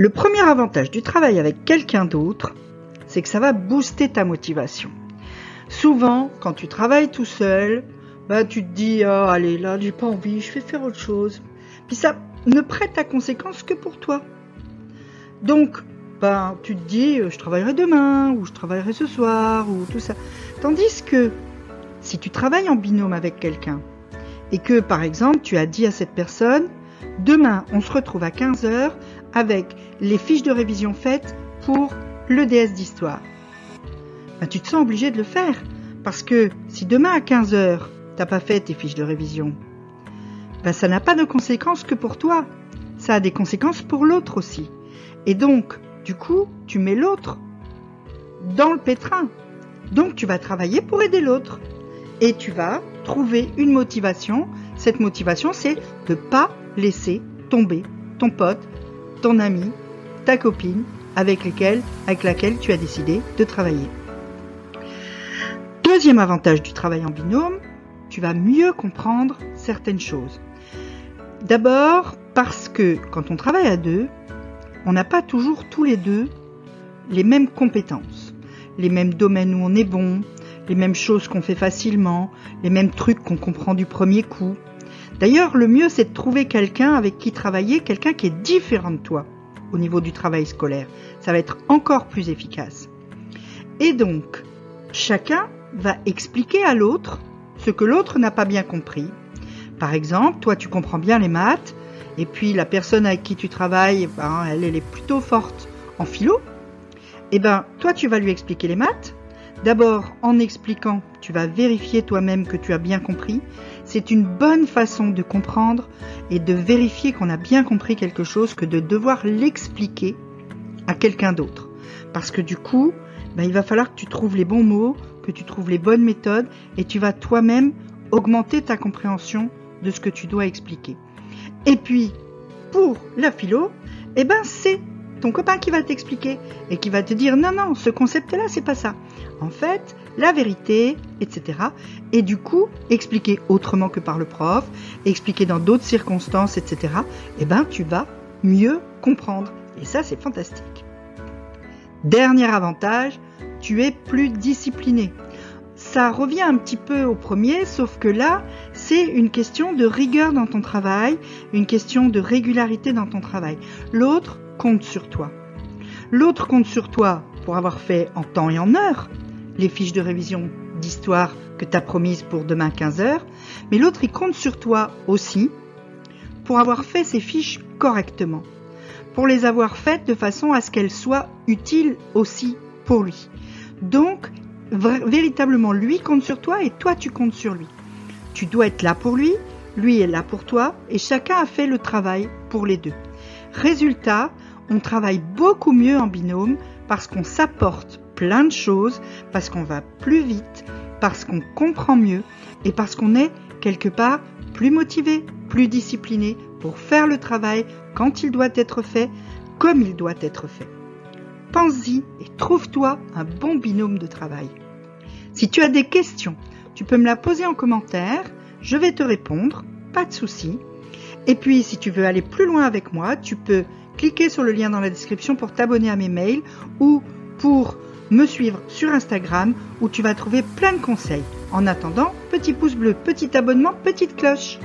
Le premier avantage du travail avec quelqu'un d'autre, c'est que ça va booster ta motivation. Souvent, quand tu travailles tout seul, bah, tu te dis oh, allez là, j'ai pas envie, je vais faire autre chose. Puis ça ne prête à conséquence que pour toi. Donc, bah, tu te dis je travaillerai demain ou je travaillerai ce soir ou tout ça. Tandis que si tu travailles en binôme avec quelqu'un et que par exemple tu as dit à cette personne demain on se retrouve à 15h avec les fiches de révision faites pour le DS d'histoire. Ben, tu te sens obligé de le faire. Parce que si demain à 15h, t'as pas fait tes fiches de révision, ben, ça n'a pas de conséquences que pour toi. Ça a des conséquences pour l'autre aussi. Et donc, du coup, tu mets l'autre dans le pétrin. Donc, tu vas travailler pour aider l'autre. Et tu vas trouver une motivation. Cette motivation, c'est de ne pas laisser tomber ton pote, ton ami, ta copine avec, avec laquelle tu as décidé de travailler. Deuxième avantage du travail en binôme, tu vas mieux comprendre certaines choses. D'abord parce que quand on travaille à deux, on n'a pas toujours tous les deux les mêmes compétences, les mêmes domaines où on est bon, les mêmes choses qu'on fait facilement, les mêmes trucs qu'on comprend du premier coup. D'ailleurs, le mieux, c'est de trouver quelqu'un avec qui travailler, quelqu'un qui est différent de toi au niveau du travail scolaire. Ça va être encore plus efficace. Et donc, chacun va expliquer à l'autre ce que l'autre n'a pas bien compris. Par exemple, toi, tu comprends bien les maths, et puis la personne avec qui tu travailles, ben, elle, elle est plutôt forte en philo. Eh ben, toi, tu vas lui expliquer les maths, D'abord, en expliquant, tu vas vérifier toi-même que tu as bien compris. C'est une bonne façon de comprendre et de vérifier qu'on a bien compris quelque chose que de devoir l'expliquer à quelqu'un d'autre. Parce que du coup, ben, il va falloir que tu trouves les bons mots, que tu trouves les bonnes méthodes et tu vas toi-même augmenter ta compréhension de ce que tu dois expliquer. Et puis, pour la philo, eh ben, c'est ton copain qui va t'expliquer et qui va te dire non, non, ce concept-là, c'est pas ça. En fait, la vérité, etc. Et du coup, expliquer autrement que par le prof, expliquer dans d'autres circonstances, etc. Eh ben, tu vas mieux comprendre. Et ça, c'est fantastique. Dernier avantage, tu es plus discipliné. Ça revient un petit peu au premier, sauf que là, c'est une question de rigueur dans ton travail, une question de régularité dans ton travail. L'autre, compte sur toi. L'autre compte sur toi pour avoir fait en temps et en heure les fiches de révision d'histoire que tu as promises pour demain 15h, mais l'autre il compte sur toi aussi pour avoir fait ces fiches correctement, pour les avoir faites de façon à ce qu'elles soient utiles aussi pour lui. Donc, véritablement, lui compte sur toi et toi tu comptes sur lui. Tu dois être là pour lui, lui est là pour toi et chacun a fait le travail pour les deux. Résultat, on travaille beaucoup mieux en binôme parce qu'on s'apporte plein de choses, parce qu'on va plus vite, parce qu'on comprend mieux et parce qu'on est quelque part plus motivé, plus discipliné pour faire le travail quand il doit être fait, comme il doit être fait. Pense-y et trouve-toi un bon binôme de travail. Si tu as des questions, tu peux me la poser en commentaire, je vais te répondre, pas de souci. Et puis si tu veux aller plus loin avec moi, tu peux cliquez sur le lien dans la description pour t'abonner à mes mails ou pour me suivre sur Instagram où tu vas trouver plein de conseils. En attendant, petit pouce bleu, petit abonnement, petite cloche.